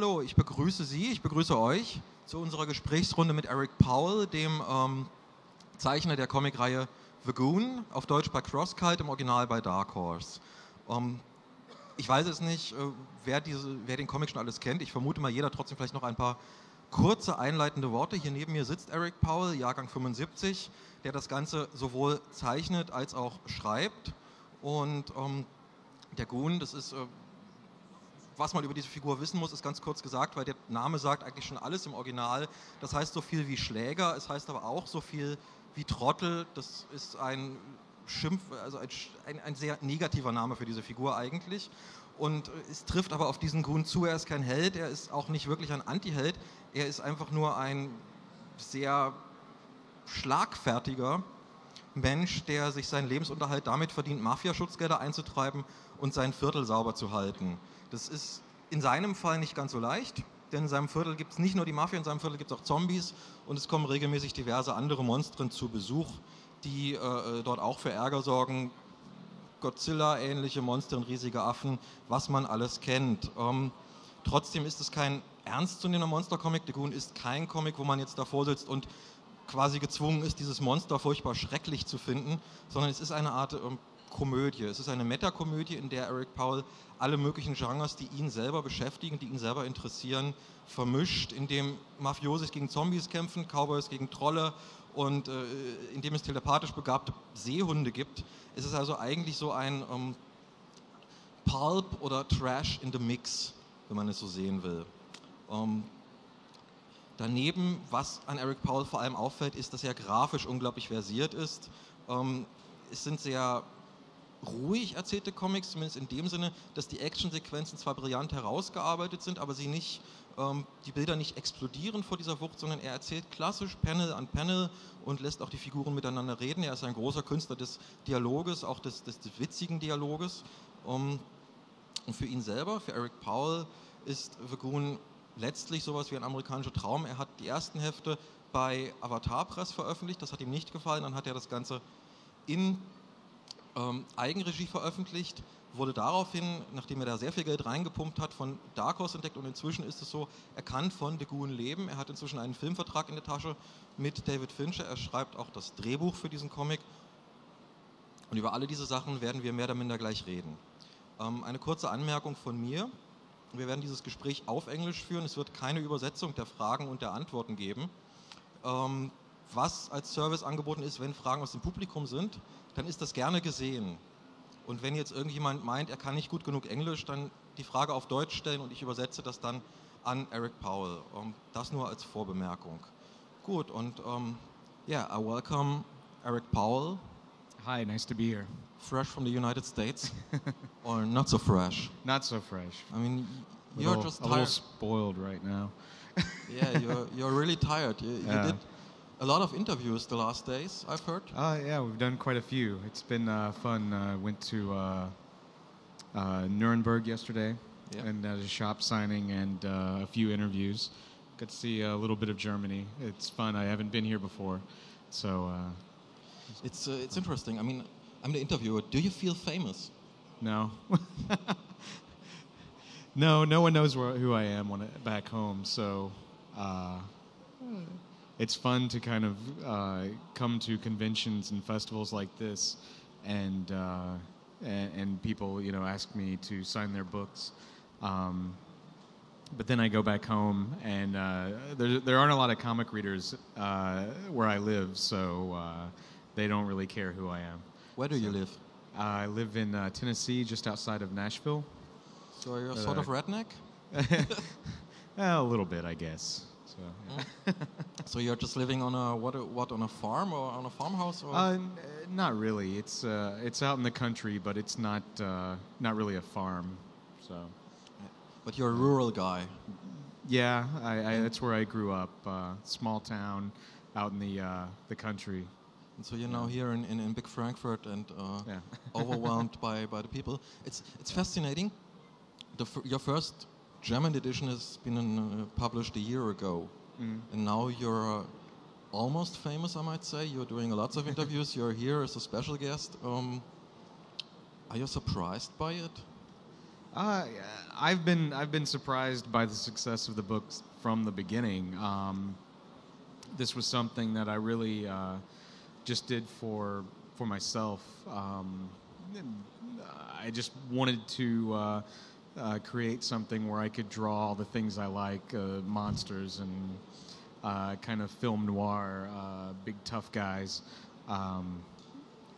Hallo, ich begrüße Sie, ich begrüße euch zu unserer Gesprächsrunde mit Eric Powell, dem ähm, Zeichner der Comicreihe The Goon, auf Deutsch bei CrossCult, im Original bei Dark Horse. Ähm, ich weiß es nicht, äh, wer, diese, wer den Comic schon alles kennt. Ich vermute mal, jeder trotzdem vielleicht noch ein paar kurze einleitende Worte. Hier neben mir sitzt Eric Powell, Jahrgang 75, der das Ganze sowohl zeichnet als auch schreibt. Und ähm, der Goon, das ist, äh, was man über diese Figur wissen muss, ist ganz kurz gesagt, weil der Name sagt eigentlich schon alles im Original. Das heißt so viel wie Schläger, es heißt aber auch so viel wie Trottel. Das ist ein Schimpf, also ein, ein, sehr negativer Name für diese Figur eigentlich. Und es trifft aber auf diesen Goon zu, er ist kein Held, er ist auch nicht wirklich ein Anti-Held, er ist einfach nur ein sehr schlagfertiger Mensch, der sich seinen Lebensunterhalt damit verdient, Mafiaschutzgelder einzutreiben und sein Viertel sauber zu halten. Das ist in seinem Fall nicht ganz so leicht, denn in seinem Viertel gibt es nicht nur die Mafia, in seinem Viertel gibt es auch Zombies und es kommen regelmäßig diverse andere Monstren zu Besuch, die äh, dort auch für Ärger sorgen. Godzilla-ähnliche Monster und riesige Affen, was man alles kennt. Ähm, trotzdem ist es kein ernstzunehmender Monster-Comic. The Goon ist kein Comic, wo man jetzt davor sitzt und quasi gezwungen ist, dieses Monster furchtbar schrecklich zu finden, sondern es ist eine Art ähm, Komödie. Es ist eine Metakomödie, in der Eric Powell alle möglichen Genres, die ihn selber beschäftigen, die ihn selber interessieren, vermischt, in dem Mafiosis gegen Zombies kämpfen, Cowboys gegen Trolle und äh, in dem es telepathisch begabte Seehunde gibt. Es ist also eigentlich so ein ähm, Pulp oder Trash in the Mix, wenn man es so sehen will. Ähm, daneben, was an Eric Powell vor allem auffällt, ist, dass er grafisch unglaublich versiert ist. Ähm, es sind sehr ruhig erzählte Comics, zumindest in dem Sinne, dass die Actionsequenzen zwar brillant herausgearbeitet sind, aber sie nicht, ähm, die Bilder nicht explodieren vor dieser Wucht, sondern er erzählt klassisch Panel an Panel und lässt auch die Figuren miteinander reden. Er ist ein großer Künstler des Dialoges, auch des, des, des witzigen Dialoges. Um, und für ihn selber, für Eric Powell, ist Vagoon letztlich sowas wie ein amerikanischer Traum. Er hat die ersten Hefte bei Avatar Press veröffentlicht, das hat ihm nicht gefallen, dann hat er das Ganze in ähm, Eigenregie veröffentlicht, wurde daraufhin, nachdem er da sehr viel Geld reingepumpt hat, von Dark Horse entdeckt und inzwischen ist es so, er kann von The Goon leben. Er hat inzwischen einen Filmvertrag in der Tasche mit David Fincher. Er schreibt auch das Drehbuch für diesen Comic. Und über alle diese Sachen werden wir mehr oder minder gleich reden. Ähm, eine kurze Anmerkung von mir. Wir werden dieses Gespräch auf Englisch führen. Es wird keine Übersetzung der Fragen und der Antworten geben. Ähm, was als Service angeboten ist, wenn Fragen aus dem Publikum sind, dann ist das gerne gesehen. Und wenn jetzt irgendjemand meint, er kann nicht gut genug Englisch, dann die Frage auf Deutsch stellen und ich übersetze das dann an Eric Powell. Um, ähm, das nur als Vorbemerkung. Gut, und um, ähm, yeah, I welcome Eric Powell. Hi, nice to be here. Fresh from the United States, or not so fresh? Not so fresh. I mean, a you're little, just a little spoiled right now. yeah, you're, you're really tired. You, you Yeah. did a lot of interviews the last days, I've heard. Uh, yeah, we've done quite a few. It's been uh, fun. Uh, went to uh, uh, Nuremberg yesterday Yeah. and had a shop signing and uh, a few interviews. Got to see a little bit of Germany. It's fun. I haven't been here before, so uh, It's, uh, it's interesting. I mean, I'm the interviewer. Do you feel famous? no. no, no one knows where, who I am when I, back home. So uh, it's fun to kind of uh, come to conventions and festivals like this, and, uh, and and people you know ask me to sign their books. Um, but then I go back home, and uh, there, there aren't a lot of comic readers uh, where I live, so uh, they don't really care who I am. Where do you live? I live in uh, Tennessee, just outside of Nashville. So you're Uh, sort of redneck? a little bit, I guess. So, yeah. So you're just living on a what? What on a farm or on a farmhouse? Or? uh, not really. It's uh, it's out in the country, but it's not uh, not really a farm. So, but you're a rural guy. yeah, I, I, that's where I grew up. Uh, small town, out in the uh, the country. And so you're now here in, in, in big Frankfurt and uh, Yeah. overwhelmed by, by the people. It's it's fascinating. The f- your first German edition has been uh, published a year ago, Mm. and now you're uh, almost famous. I might say you're doing lots of interviews. you're here as a special guest. Um, are you surprised by it? Uh, I've been I've been surprised by the success of the books from the beginning. Um, this was something that I really uh, just did for for myself. Um, I just wanted to uh, uh, create something where I could draw all the things I like, uh, monsters and uh, kind of film noir, uh, big tough guys, um,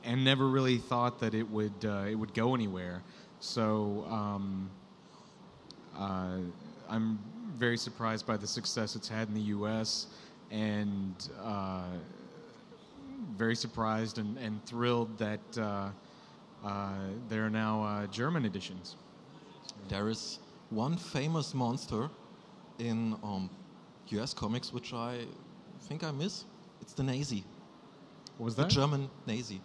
and never really thought that it would uh, it would go anywhere. So um, I'm very surprised by the success it's had in the U.S. and very surprised and, and thrilled that uh, uh, there are now uh, German editions. There is one famous monster in um, US comics which I think I miss. It's the Nazi. What was The that? German Nazi.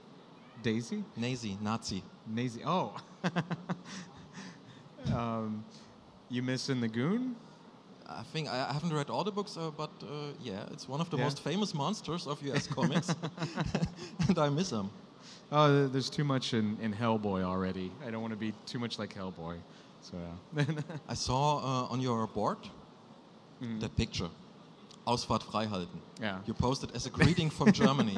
Daisy? Nazi, Nazi. Nazi. Oh. um, you missing the goon? I think I haven't read all the books, uh, but uh, yeah, it's one of the Yeah. most famous monsters of US comics, and I miss him. Oh, there's too much in, in Hellboy already. I don't want to be too much like Hellboy. So yeah. I saw uh, on your board that picture, Ausfahrt freihalten. Yeah. You posted as a greeting from Germany.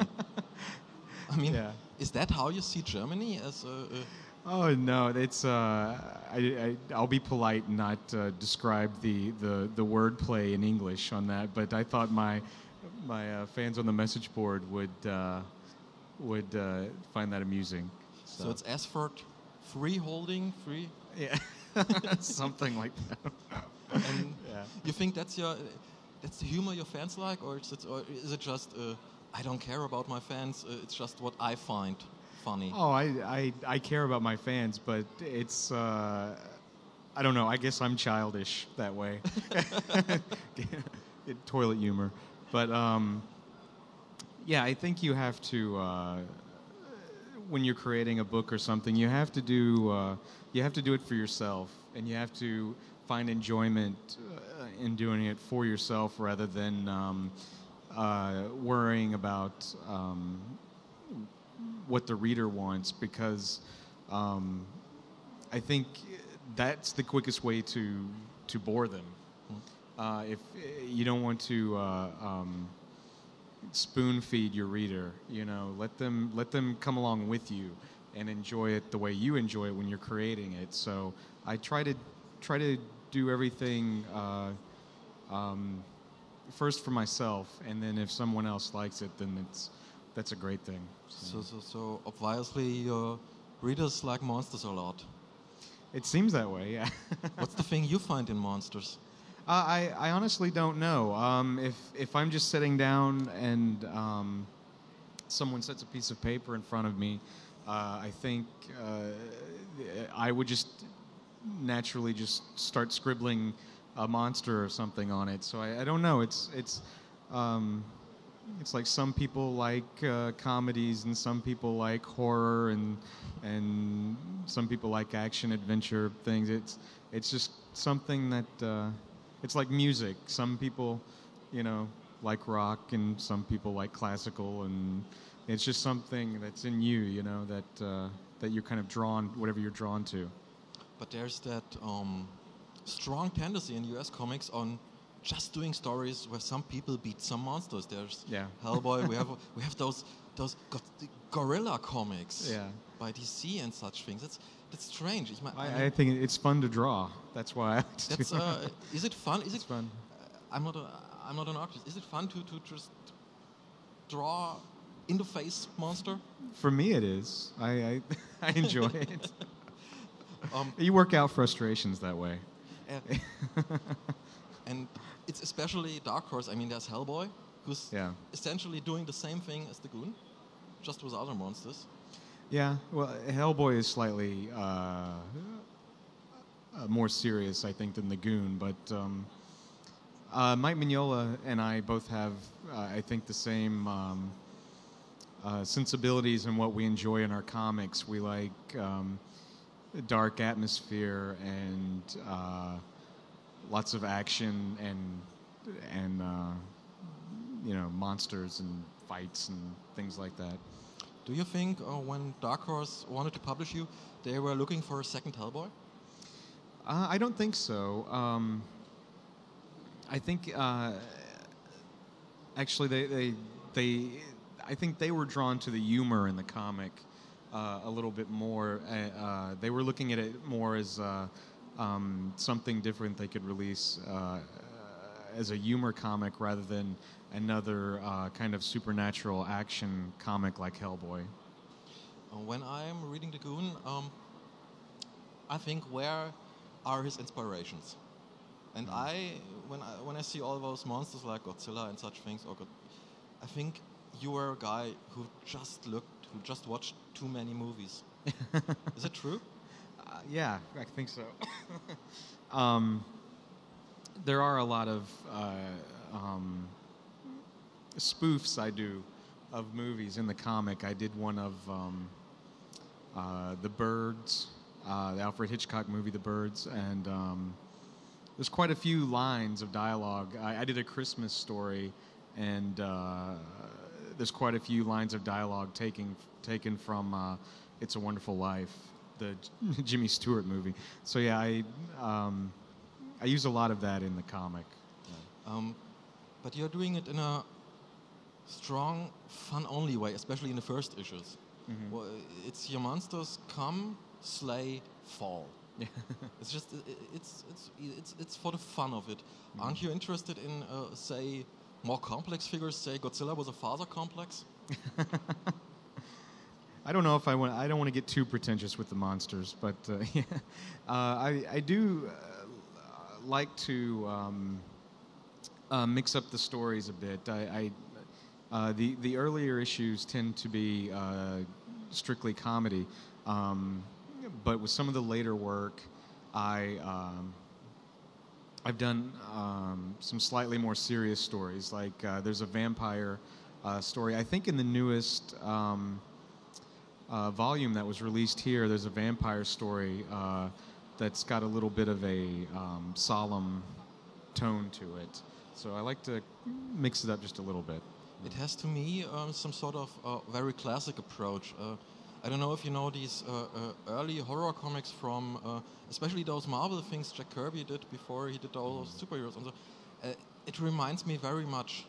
I mean, Yeah. is that how you see Germany as a, a Oh no, it's uh, I, I I'll be polite and not uh, describe the, the the wordplay in English on that, but I thought my my uh, fans on the message board would uh, would uh, find that amusing. So it's Asford free holding, free. yeah, something like that. And Yeah. you think that's your that's the humor your fans like, or is it, or is it just uh, I don't care about my fans? Uh, it's just what I find funny. Oh, I, I I care about my fans, but it's uh, I don't know. I guess I'm childish that way. Toilet humor, but um, yeah, I think you have to uh, when you're creating a book or something, you have to do uh, you have to do it for yourself, and you have to find enjoyment uh, in doing it for yourself rather than um, uh, worrying about. Um, what the reader wants because um, I think that's the quickest way to to bore them. Uh, if you don't want to uh, um, spoon feed your reader, you know, let them let them come along with you and enjoy it the way you enjoy it when you're creating it. So I try to try to do everything. Uh, um, first for myself, and then if someone else likes it, then it's that's a great thing. So, so, so obviously your readers like monsters a lot. It seems that way, yeah. What's the thing you find in monsters? uh, I, I honestly don't know. Um, if, if I'm just sitting down and um, someone sets a piece of paper in front of me, uh, I think uh, I would just naturally just start scribbling a monster or something on it. So I, I don't know. It's it's um, it's like some people like uh, comedies and some people like horror and and some people like action adventure things. It's it's just something that uh, it's like music. Some people, you know, like rock and some people like classical and it's just something that's in you, you know, that uh, that you're kind of drawn whatever you're drawn to. But there's that um, strong tendency in US comics on just doing stories where some people beat some monsters. There's Yeah. Hellboy. we have we have those those go- gorilla comics Yeah. by DC and such things. That's that's strange. I I, I think it's fun to draw. That's why I that's uh, is it fun? Is It's it fun. I'm not a, I'm not an artist. Is it fun to, to just draw in the face monster? For me, it is. I I, I enjoy it. Um, You work out frustrations that way. uh, and it's especially Dark Horse. I mean, there's Hellboy, who's Yeah. essentially doing the same thing as the Goon, just with other monsters. Yeah, well, Hellboy is slightly uh, uh, more serious, I think, than the Goon. But um, uh, Mike Mignola and I both have, uh, I think, the same um, uh, sensibilities and what we enjoy in our comics. We like um, dark atmosphere and uh, lots of action and and uh, you know monsters and fights and things like that. Do you think uh, when Dark Horse wanted to publish you, they were looking for a second Hellboy? Uh, I don't think so. Um, I think uh, actually they, they they I think they were drawn to the humor in the comic uh, a little bit more. Uh, uh, they were looking at it more as uh, um, something different they could release uh, as a humor comic rather than another uh, kind of supernatural action comic like Hellboy. Uh, when I'm reading the Goon, um, I think where are his inspirations? And I, when I when I see all those monsters like Godzilla and such things, or God, I think you are a guy who just looked, who just watched too many movies. Is it true? Uh, yeah, I think so. um, there are a lot of uh, um, spoofs I do of movies in the comic. I did one of um, uh, The Birds, uh, the Alfred Hitchcock movie, The Birds, and um, there's quite a few lines of dialogue. I, I did a Christmas story, and uh, there's quite a few lines of dialogue taken taken from uh, It's a Wonderful Life, the Jimmy Stewart movie. So yeah, I um, I use a lot of that in the comic. Um, but you're doing it in a strong, fun-only way, especially in the first issues. Well, it's your monsters come, slay, fall. it's just it's it's it's it's for the fun of it. Aren't you interested in uh, say more complex figures? Say Godzilla was a father complex. I don't know if I want. I don't want to get too pretentious with the monsters, but uh, yeah, uh, I I do uh, like to um, uh, mix up the stories a bit. I, I uh, the the earlier issues tend to be uh, strictly comedy, um, but with some of the later work, I. Um, I've done um, some slightly more serious stories. Like there's a vampire story. I think in the newest um, uh, volume that was released here, there's a vampire story uh, that's got a little bit of a um, solemn tone to it. So I like to mix it up just a little bit. It has to me um, some sort of uh, very classic approach. Uh, I don't know if you know these uh, uh, early horror comics from, uh, especially those Marvel things Jack Kirby did before he did all those superheroes. And so, uh, it reminds me very much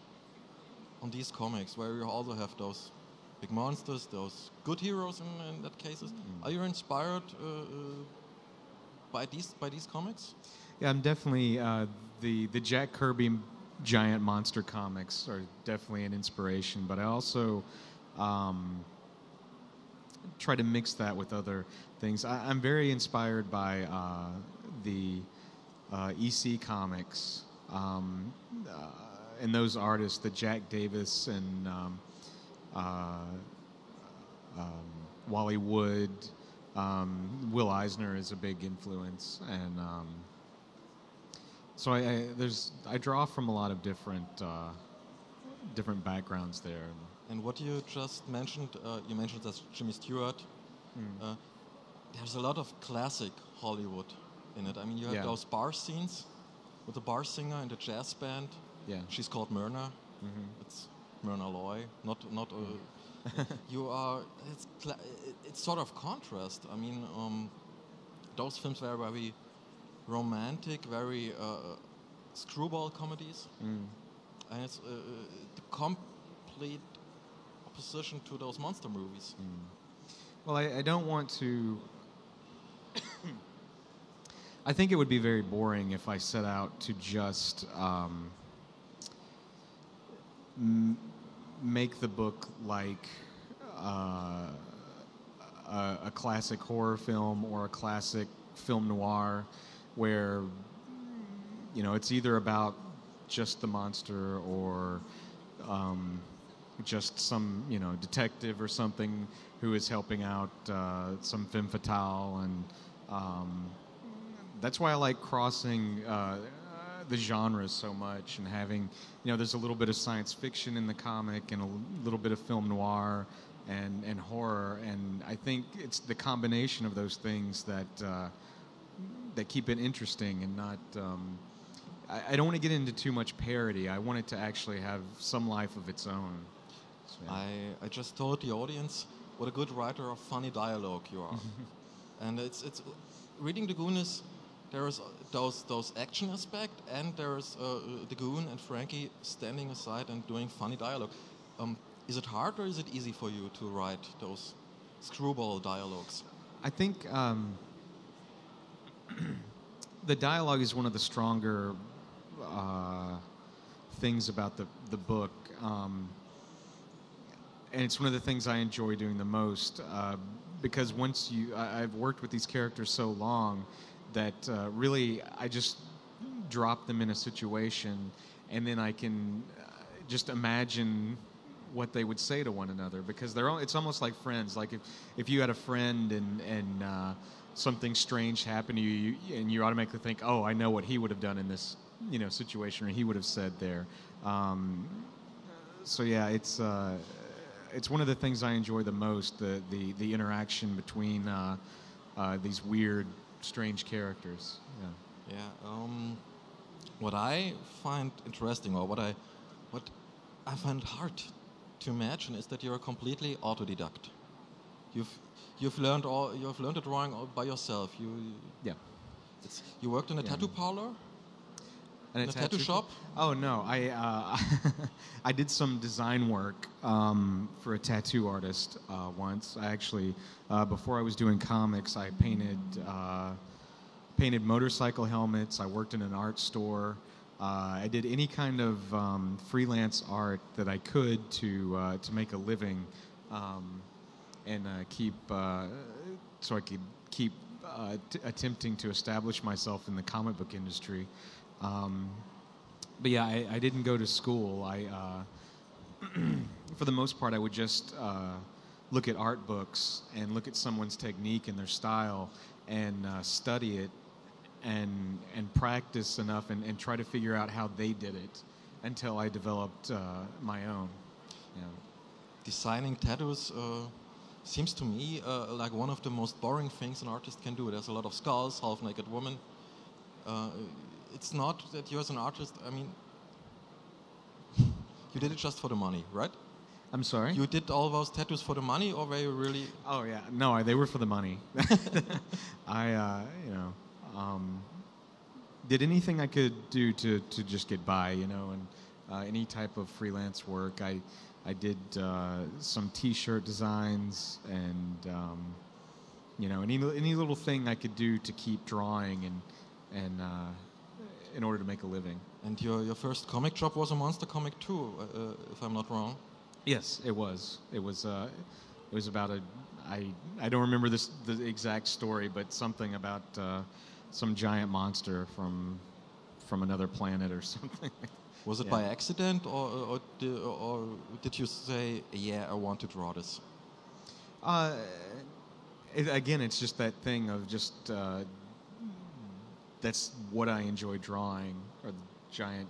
on these comics where you also have those big monsters, those good heroes in, in that cases. Are you inspired uh, uh, by these by these comics? Yeah, I'm definitely uh, the the Jack Kirby giant monster comics are definitely an inspiration, but I also um, try to mix that with other things. I, I'm very inspired by uh, the uh, EC comics um, uh, and those artists, the Jack Davis and um, um, Wally Wood. Um, Will Eisner is a big influence, and um, so I, I there's I draw from a lot of different uh, different backgrounds there. And what you just mentioned, uh, you mentioned that Jimmy Stewart. Uh, there's a lot of classic Hollywood in it. I mean, you have Yeah. those bar scenes with the bar singer and the jazz band. Yeah. She's called Myrna. It's Myrna Loy, not not. Uh, you are. It's it's sort of contrast. I mean, um, those films were very romantic, very uh, screwball comedies, Mm. and it's uh, the complete opposition to those monster movies. Well, I, I don't want to. I think it would be very boring if I set out to just um, make the book like uh, a, a classic horror film or a classic film noir, where you know it's either about just the monster or um, just some you know detective or something who is helping out uh, some femme fatale and um, that's why I like crossing uh, the genres so much and having you know there's a little bit of science fiction in the comic and a little bit of film noir and and horror and I think it's the combination of those things that uh, that keep it interesting and not um, I, I don't want to get into too much parody I want it to actually have some life of its own So, yeah. I, I just told the audience what a good writer of funny dialogue you are. and it's, it's reading the Goon is there is those those action aspect, and there's uh, the goon and Frankie standing aside and doing funny dialogue. Um, is it hard or is it easy for you to write those screwball dialogues? I think um, the dialogue is one of the stronger uh, things about the the book, um, and it's one of the things I enjoy doing the most. Uh, because once you, I, I've worked with these characters so long that uh, really I just drop them in a situation, and then I can uh, just imagine what they would say to one another because they're al- it's almost like friends. Like if, if you had a friend and and uh, something strange happened to you, you, and you automatically think, oh, I know what he would have done in this you know situation, or he would have said there. Um, so yeah, it's uh, it's one of the things I enjoy the most the the, the interaction between uh, uh, these weird, strange characters. Yeah. Yeah. Um, what I find interesting, or what I what I find hard to imagine, is that you're a completely autodidact. You've you've learned all you've learned the drawing all by yourself. You Yeah. it's, you worked in a Yeah. tattoo parlor. And a tattoo shop? Oh no, I uh, I did some design work um, for a tattoo artist uh, once. I actually, uh, before I was doing comics, I painted uh, painted motorcycle helmets. I worked in an art store. Uh, I did any kind of um, freelance art that I could to uh, to make a living um, and uh, keep uh, so I could keep uh, t- attempting to establish myself in the comic book industry. Um, but yeah, I, I didn't go to school. I, uh, for the most part, I would just uh, look at art books and look at someone's technique and their style and uh, study it and and practice enough and, and try to figure out how they did it until I developed uh, my own. Yeah. designing tattoos uh, seems to me uh, like one of the most boring things an artist can do. There's a lot of skulls, half-naked woman. It's not that you as an artist. I mean, you did it just for the money, right? I'm sorry. You did all those tattoos for the money, or were you really? Oh yeah, no, I- they were for the money. I, uh, you know, um, did anything I could do to, to just get by, you know, and uh, any type of freelance work. I, I did uh, some T-shirt designs and, um, you know, any any little thing I could do to keep drawing and and uh, in order to make a living. And your, your first comic job was a monster comic too, uh, uh, if I'm not wrong. Yes, it was. It was. Uh, it was about a. I I don't remember this the exact story, but something about uh, some giant monster from from another planet or something. Was it Yeah. by accident, or, or, or did you say, "Yeah, I want to draw this"? Uh, it, again, it's just that thing of just. Uh, that's what I enjoy drawing, or the giant,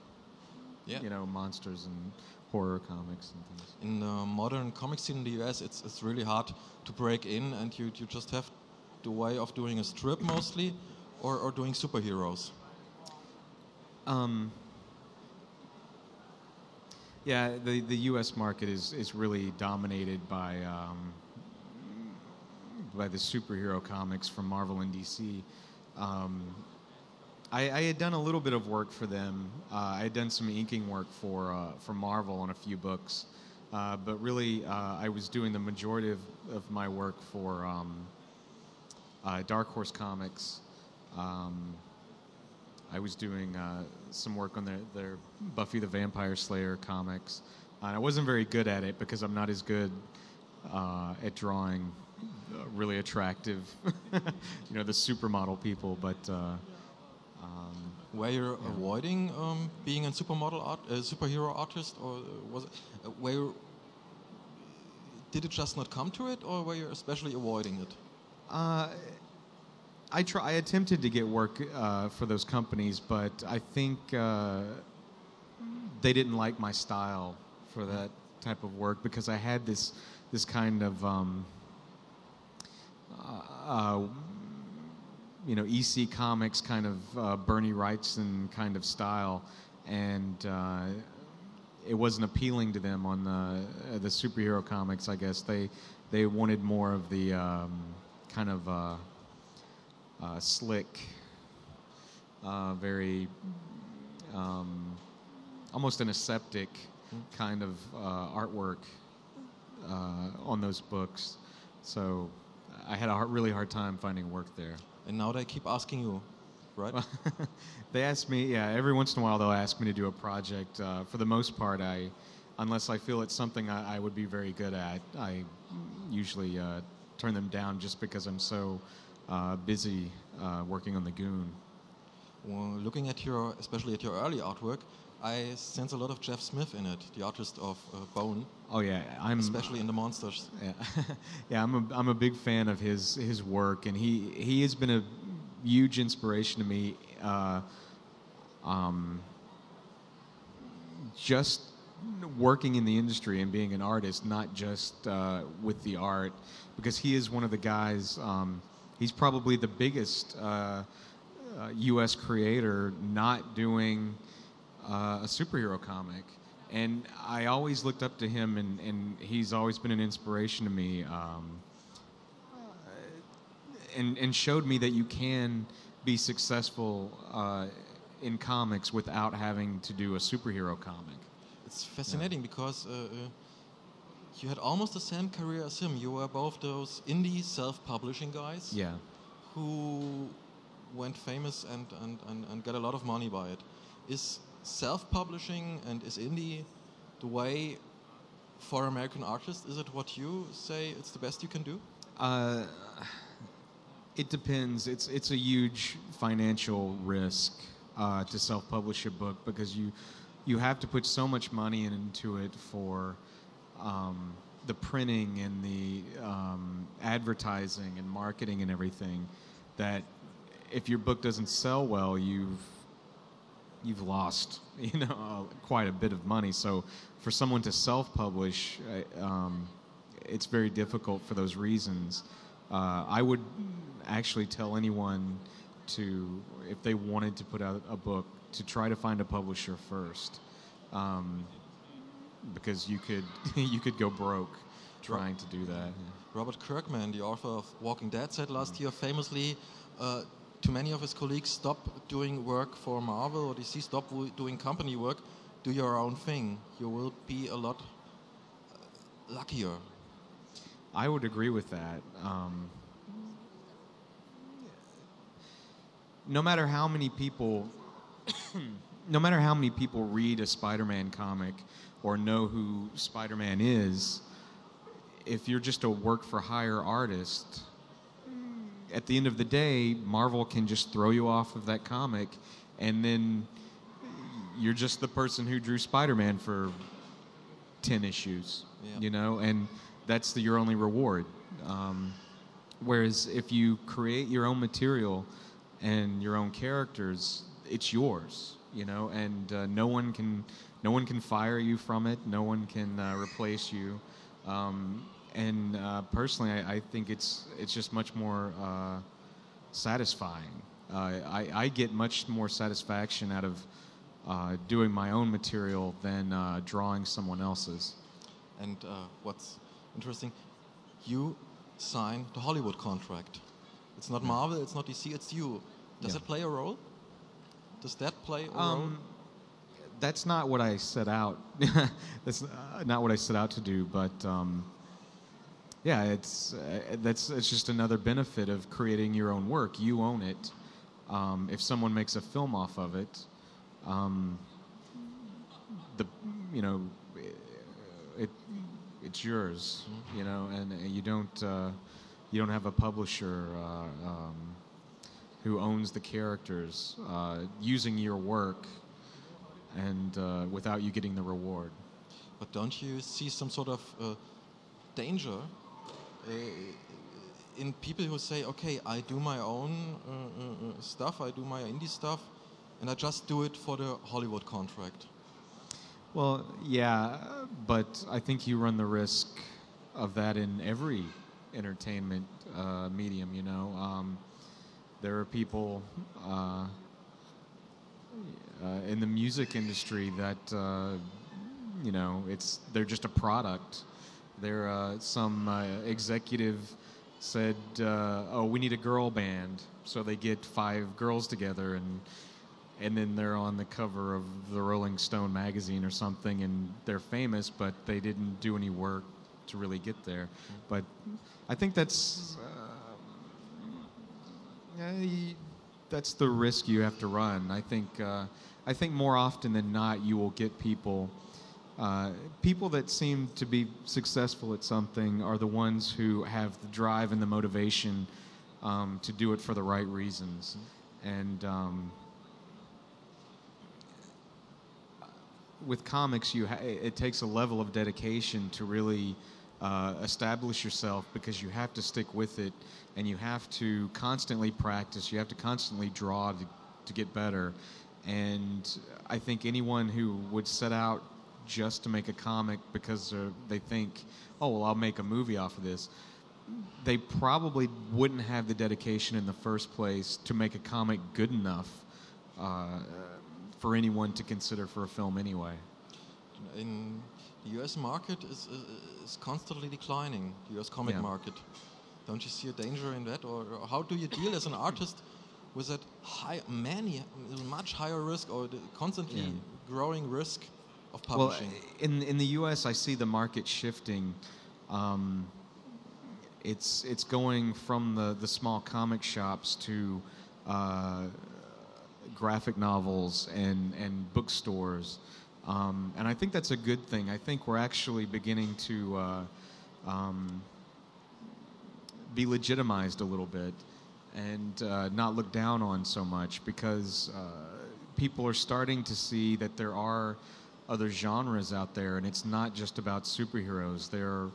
Yeah. you know, monsters and horror comics and things. in the modern comic scene in the US, it's, it's really hard to break in, and you, you just have the way of doing a strip mostly, or, or doing superheroes. Um, yeah, the, the U.S. market is, is really dominated by um, by the superhero comics from Marvel and DC. Um, I, I had done a little bit of work for them. Uh, I had done some inking work for uh, for Marvel on a few books, uh, but really uh, I was doing the majority of, of my work for um, uh, Dark Horse Comics. Um, I was doing uh, some work on their, their Buffy the Vampire Slayer comics. And I wasn't very good at it because I'm not as good at drawing really attractive, you know, the supermodel people. But Were you avoiding um, being a supermodel art, a superhero artist, or was it, uh, were you, did it just not come to it, or were you especially avoiding it? Uh, I try. I attempted to get work uh, for those companies, but I think uh, they didn't like my style for that type of work because I had this this kind of um, uh, uh, you know EC Comics kind of uh, Bernie Wrightson kind of style, and uh, it wasn't appealing to them on the uh, the superhero comics. I guess they they wanted more of the um, kind of uh, uh, slick very um, almost an aseptic kind of artwork on those books. So I had a hard, really hard time finding work there. And now they keep asking you, right? they ask me, yeah, every once in a while they'll ask me to do a project. Uh, for the most part, I, unless I feel it's something I, I would be very good at, I usually uh, turn them down just because I'm so uh, busy uh, working on the Goon. well, looking at your, especially at your early artwork, I sense a lot of Jeff Smith in it, the artist of uh, Bone, Oh yeah, I'm especially in the monsters. Yeah, yeah, I'm a I'm a big fan of his his work, and he he has been a huge inspiration to me. Uh, um, just working in the industry and being an artist, not just uh, with the art, because he is one of the guys. Um, he's probably the biggest uh, uh, U.S. creator not doing uh, a superhero comic. And I always looked up to him, and, and he's always been an inspiration to me. Um, and, and showed me that you can be successful uh, in comics without having to do a superhero comic. It's fascinating because uh, uh, you had almost the same career as him. You were both those indie self-publishing guys Yeah. who went famous and, and, and, and got a lot of money by it. Is self-publishing and is indie the way for American artists? Is it what you say it's the best you can do? Uh, it depends. It's it's a huge financial risk uh, to self-publish a book because you you have to put so much money into it for um, the printing and the um, advertising and marketing and everything that if your book doesn't sell well, you've you've lost you know uh, quite a bit of money. So for someone to self-publish, um, it's very difficult for those reasons. Uh, I would actually tell anyone to, if they wanted to put out a book, to try to find a publisher first, um, because you could you could go broke trying to do that. Robert Kirkman, the author of Walking Dead, said last year famously uh, to many of his colleagues, stop doing work for Marvel or DC, stop doing company work, do your own thing. You will be a lot uh, luckier. I would agree with that. Um, no matter how many people, no matter how many people read a Spider-Man comic or know who Spider-Man is, if you're just a work-for-hire artist, at the end of the day, Marvel can just throw you off of that comic, and then you're just the person who drew Spider-Man for ten issues, Yeah. you know, and that's the, your only reward. Um, whereas if you create your own material and your own characters, it's yours, you know, and uh, no one can no one can fire you from it. No one can uh, replace you. Um, and uh, personally, I, I think it's it's just much more uh, satisfying. Uh, I, I get much more satisfaction out of uh, doing my own material than uh, drawing someone else's. And uh, what's interesting, you sign the Hollywood contract. It's not Marvel, it's not DC, it's you. Does Yeah. it play a role? Does that play a role? Um, that's not what I set out. that's not what I set out to do. But um, yeah, it's uh, that's it's just another benefit of creating your own work. You own it. Um, if someone makes a film off of it, um, the you know it it's yours. You know, and uh, you don't uh, you don't have a publisher. Uh, um, who owns the characters uh, using your work and uh, without you getting the reward. But don't you see some sort of danger in people who say, okay, I do my own uh, uh, uh, stuff, I do my indie stuff, and I just do it for the Hollywood contract? Well, yeah, but I think you run the risk of that in every entertainment uh, medium. You know, um, there are people uh, uh, in the music industry that uh, you know it's they're just a product. There, uh, some uh, executive said, uh, "Oh, we need a girl band," so they get five girls together and and then they're on the cover of the Rolling Stone magazine or something, and they're famous, but they didn't do any work to really get there. But I think that's uh, that's the risk you have to run. I think uh, I think more often than not, you will get people. Uh, people that seem to be successful at something are the ones who have the drive and the motivation um, to do it for the right reasons. And um, with comics, you ha- it takes a level of dedication to really uh, establish yourself because you have to stick with it, and you have to constantly practice. You have to constantly draw to, to get better. And I think anyone who would set out just to make a comic because they think, oh well, I'll make a movie off of this. They probably wouldn't have the dedication in the first place to make a comic good enough uh, for anyone to consider for a film anyway. In the US market is, is, constantly declining, the US comic Yeah. market. Don't you see a danger in that? Or, or how do you deal as an artist with that high, many, much higher risk or constantly Yeah. growing risk of Well, in in the U.S., I see the market shifting. Um, it's it's going from the, the small comic shops to uh, graphic novels and and bookstores, um, and I think that's a good thing. I think we're actually beginning to uh, um, be legitimized a little bit and uh, not looked down on so much because uh, people are starting to see that there are other genres out there and it's not just about superheroes. There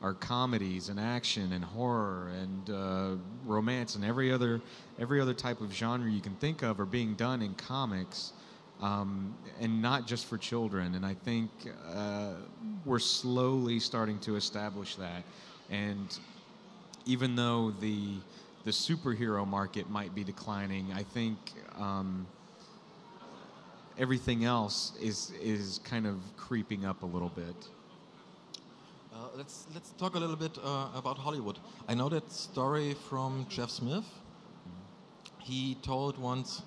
are comedies and action and horror and uh, romance and every other every other type of genre you can think of are being done in comics um, and not just for children. And I think uh, we're slowly starting to establish that. And even though the the superhero market might be declining, I think um, everything else is is kind of creeping up a little bit. Uh, let's let's talk a little bit uh, about Hollywood. I know that story from Jeff Smith. He told once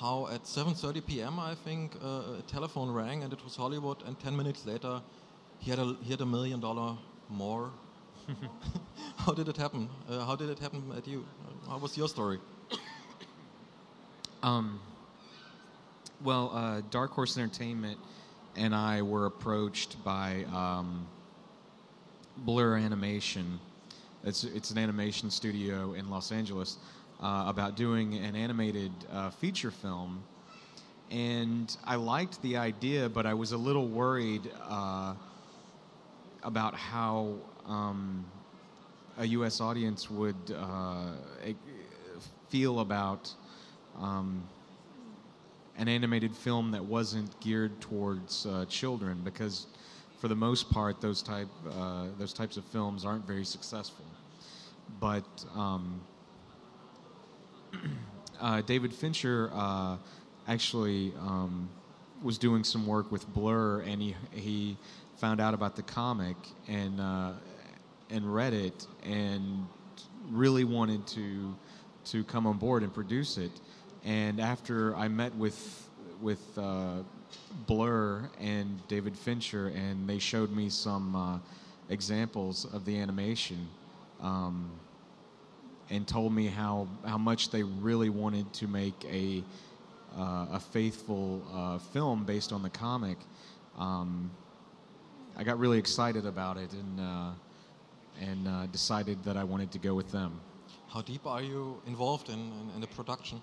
how at 7:30 p.m. I think uh, a telephone rang and it was Hollywood, and 10 minutes later he had a he had a million dollar more. how did it happen? Uh, how did it happen at you? Uh, How was your story? Um, well, uh, Dark Horse Entertainment and I were approached by um, Blur Animation. It's, it's an animation studio in Los Angeles uh, about doing an animated uh, feature film. And I liked the idea, but I was a little worried uh, about how um, a U.S. audience would uh, feel about um, an animated film that wasn't geared towards uh, children, because for the most part, those type uh, those types of films aren't very successful. But um, uh, David Fincher uh, actually um, was doing some work with Blur, and he he found out about the comic and uh, and read it, and really wanted to to come on board and produce it. And after I met with with uh, Blur and David Fincher, and they showed me some uh, examples of the animation. Um, and told me how, how much they really wanted to make a, uh, a faithful uh, film based on the comic. Um, I got really excited about it and, uh, and uh, decided that I wanted to go with them. How deep are you involved in, in, in the production?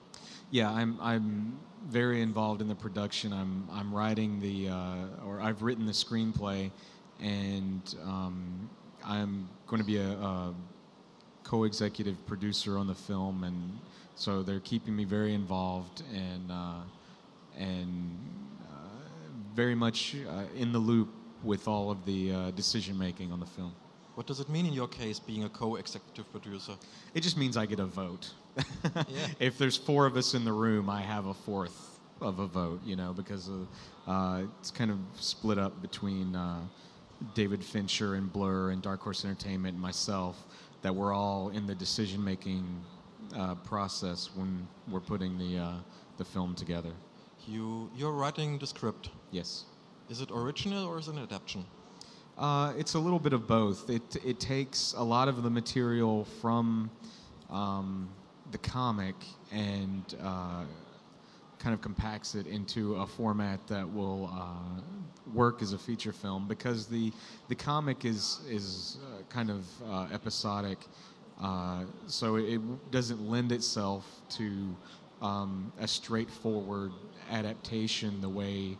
Yeah, I'm, I'm very involved in the production. I'm, I'm writing the, uh, or I've written the screenplay, and um, I'm going to be a, a co-executive producer on the film, and so they're keeping me very involved and uh, and uh, very much uh, in the loop with all of the uh, decision making on the film. What does it mean in your case, being a co-executive producer? It just means I get a vote. Yeah. If there's four of us in the room, I have a fourth of a vote, you know, because of, uh, it's kind of split up between uh, David Fincher and Blur and Dark Horse Entertainment and myself, that we're all in the decision making uh, process when we're putting the, uh, the film together. You you're writing the script. Yes. Is it original or is it an adaptation? Uh, it's a little bit of both. It it takes a lot of the material from um, the comic and uh, kind of compacts it into a format that will uh, work as a feature film because the the comic is is uh, kind of uh, episodic, uh, so it doesn't lend itself to um, a straightforward adaptation the way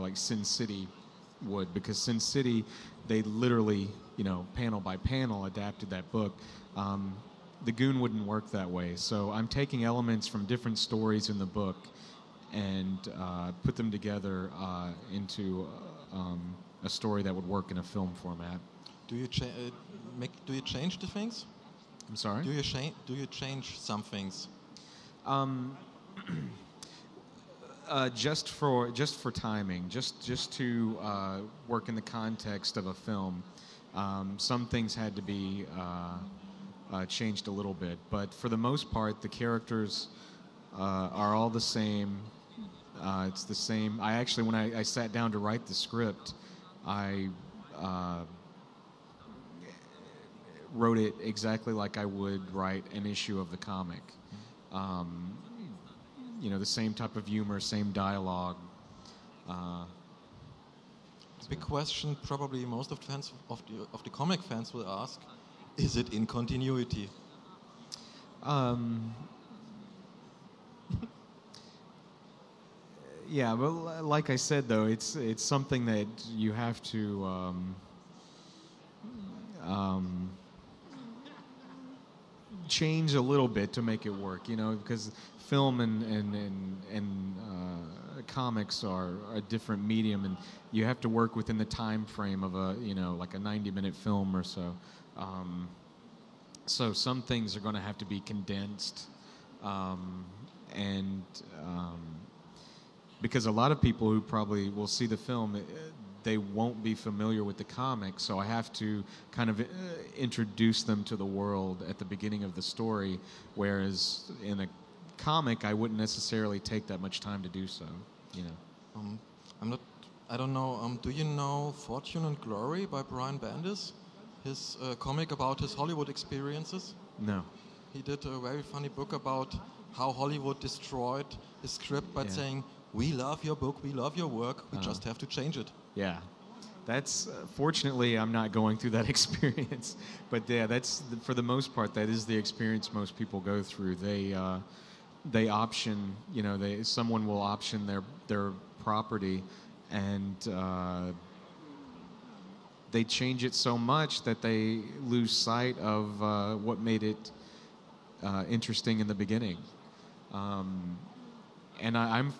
like Sin City would because Sin City they literally you know panel by panel adapted that book. Um, the Goon wouldn't work that way, so I'm taking elements from different stories in the book and uh, put them together uh, into uh, um, a story that would work in a film format. Do you cha- uh, make? Do you change the things? I'm sorry. Do you cha- Do you change some things? Um, uh, just for just for timing, just just to uh, work in the context of a film. Um, some things had to be uh, uh changed a little bit, but for the most part, the characters uh, are all the same. Uh, it's the same. I actually, when I, I, sat down to write the script, I wrote it exactly like I would write an issue of the comic. Um, you know, the same type of humor, same dialogue. Uh, big question, probably most of the fans of the, of the comic fans will ask: Is it in continuity? Um, yeah, well, like I said, though, it's it's something that you have to. Um, um, change a little bit to make it work, you know, because film and and and, and uh, comics are a different medium, and you have to work within the time frame of a you know like a 90 minute film or so. Um, so some things are going to have to be condensed, um, and um, because a lot of people who probably will see the film they won't be familiar with the comic, so I have to kind of uh, introduce them to the world at the beginning of the story, whereas in a comic, I wouldn't necessarily take that much time to do so. You know. Um, I'm not. I don't know. Um, do you know Fortune and Glory by Brian Bendis? His uh, comic about his Hollywood experiences. No. He did a very funny book about how Hollywood destroyed his script by yeah. saying, "We love your book, we love your work, we uh-huh. just have to change it." Yeah. That's uh, fortunately I'm not going through that experience, but yeah, that's for the most part that is the experience most people go through. They uh, they option, you know, they someone will option their their property, and uh, they change it so much that they lose sight of uh, what made it uh, interesting in the beginning. Um, and I, am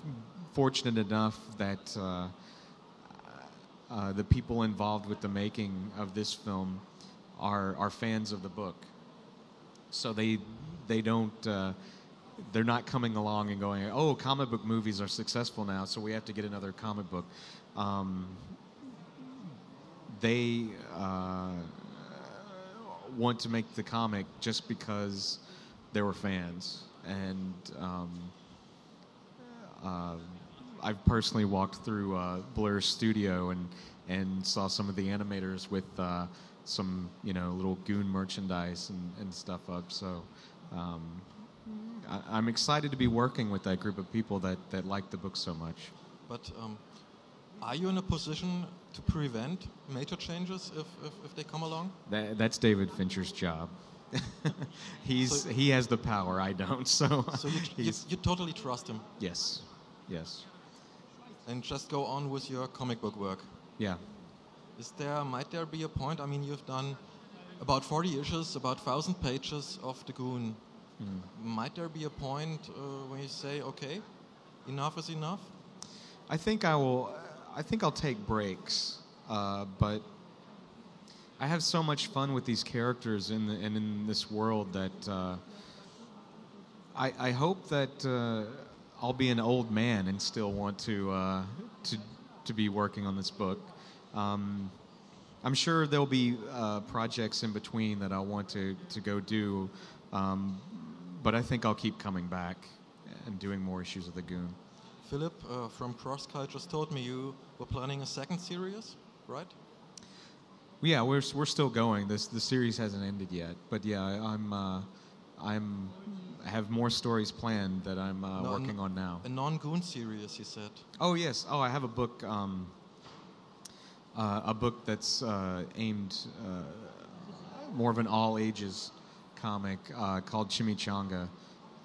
fortunate enough that uh, uh, the people involved with the making of this film are are fans of the book, so they they don't. Uh, they're not coming along and going, "Oh, comic book movies are successful now, so we have to get another comic book." Um, they uh, want to make the comic just because they were fans, and um, uh, I've personally walked through uh, Blur's studio and and saw some of the animators with uh, some you know little goon merchandise and, and stuff up. So um, I, am excited to be working with that group of people that that like the book so much. But um, are you in a position to prevent major changes if, if, if they come along? That, that's David Fincher's job. He's so, he has the power. I don't. So, so you, you, you totally trust him. Yes. Yes and just go on with your comic book work. Yeah. Is there might there be a point? I mean, you've done about 40 issues, about 1,000 pages of the Goon. Mm. Might there be a point uh, when you say, okay, enough is enough? I think I will. I think I'll take breaks, uh, but I have so much fun with these characters in the, and in this world that uh, I, I, hope that uh, I'll be an old man and still want to uh, to to be working on this book. Um, I'm sure there'll be uh, projects in between that I'll want to to go do, um, but I think I'll keep coming back and doing more issues of the Goon. Philip uh, from Cross Cult just told me you were planning a second series, right? Yeah, we're we're still going. This the series hasn't ended yet, but yeah, I'm uh, I'm have more stories planned that I'm uh, working on now. A non-goon series, you said. Oh yes. Oh, I have a book. Um, uh, a book that's uh, aimed uh, more of an all ages comic uh, called Chimichanga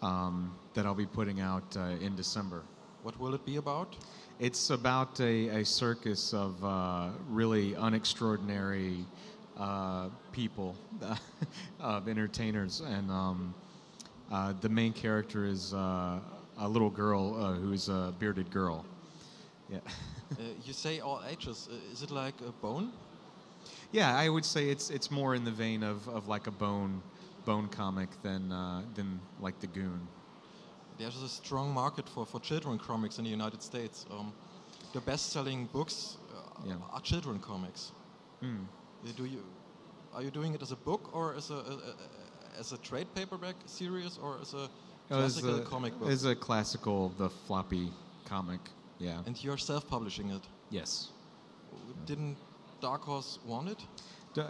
um, that I'll be putting out uh, in December. What will it be about? It's about a, a circus of uh, really unextraordinary uh, people, of entertainers, and um, uh, the main character is uh, a little girl uh, who's a bearded girl. Yeah. Uh, you say all ages. Is it like a bone? Yeah, I would say it's it's more in the vein of, of like a bone bone comic than uh, than like the Goon. There's a strong market for, for children comics in the United States. Um, the best-selling books uh, Yeah. are children comics. Mm. Do you are you doing it as a book or as a, a, as a trade paperback series or as a classical a, comic book? As a classical, the floppy comic. Yeah. and you're self-publishing it. yes. Didn't Dark Horse want it?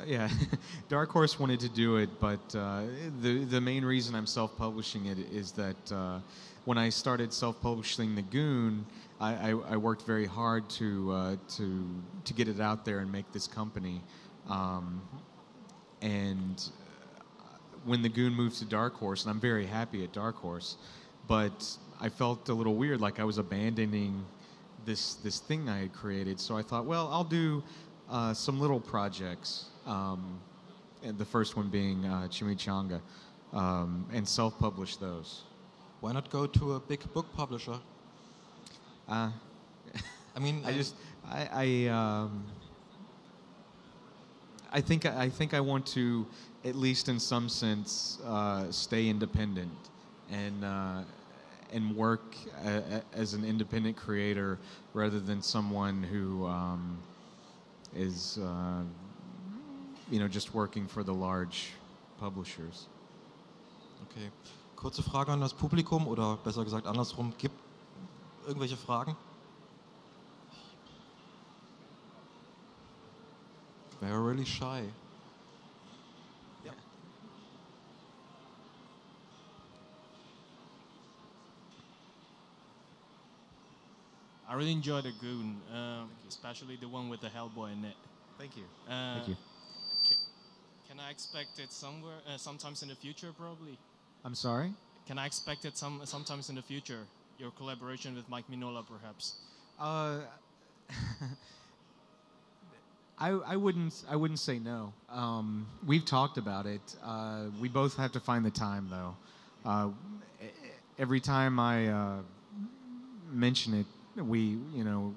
Yeah, Dark Horse wanted to do it, but uh, the the main reason I'm self-publishing it is that uh, when I started self-publishing the Goon, I, I, I worked very hard to uh, to to get it out there and make this company. Um, and uh, when the Goon moved to Dark Horse, and I'm very happy at Dark Horse, but I felt a little weird, like I was abandoning this this thing I had created. So I thought, well, I'll do uh, some little projects, um, and the first one being uh, Chimichanga, um, and self-publish those. Why not go to a big book publisher? Uh, I mean, I uh, just I I, um, I think I think I want to at least in some sense uh, stay independent and uh, and work a, a, as an independent creator rather than someone who um, is uh, you know just working for the large publishers. Okay. Kurze Frage an das Publikum oder besser gesagt andersrum. Gibt irgendwelche Fragen? They're really shy. Ja. I really enjoyed the Goon, um, especially the one with the Hellboy in it. Thank you. Uh, Thank you. Can, I expect it somewhere, uh, sometimes in the future, probably? I'm sorry. Can I expect it some, sometimes in the future? Your collaboration with Mike Mignola, perhaps? Uh, I, I wouldn't I wouldn't say no. Um, we've talked about it. Uh, we both have to find the time though. Uh, every time I uh, mention it, we you know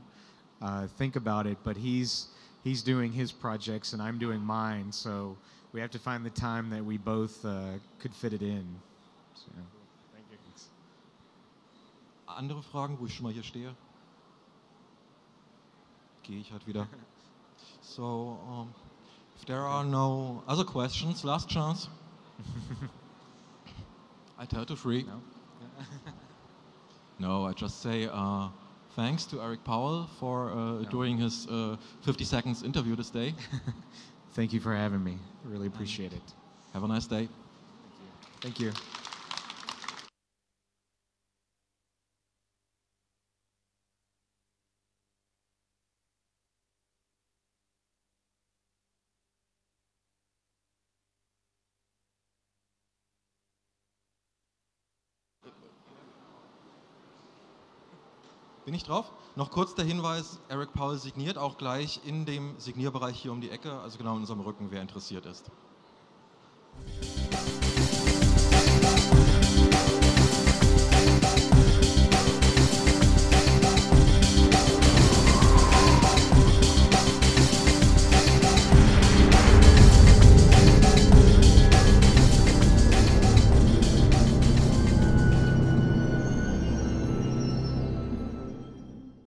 uh, think about it. But he's he's doing his projects and I'm doing mine, so we have to find the time that we both uh, could fit it in. So. Thank you. Andere Fragen, wo ich schon mal hier stehe? Gehe ich halt wieder. So, um, if there are no other questions, last chance. I tell to free. No? No, I just say uh, thanks to Eric Powell for uh, doing his uh, 50 seconds interview this day. Thank you for having me. Really appreciate it. Have a nice day. Thank you. Bin ich drauf? Noch kurz der Hinweis, Eric Powell signiert auch gleich in dem Signierbereich hier um die Ecke, also genau in unserem Rücken, wer interessiert ist.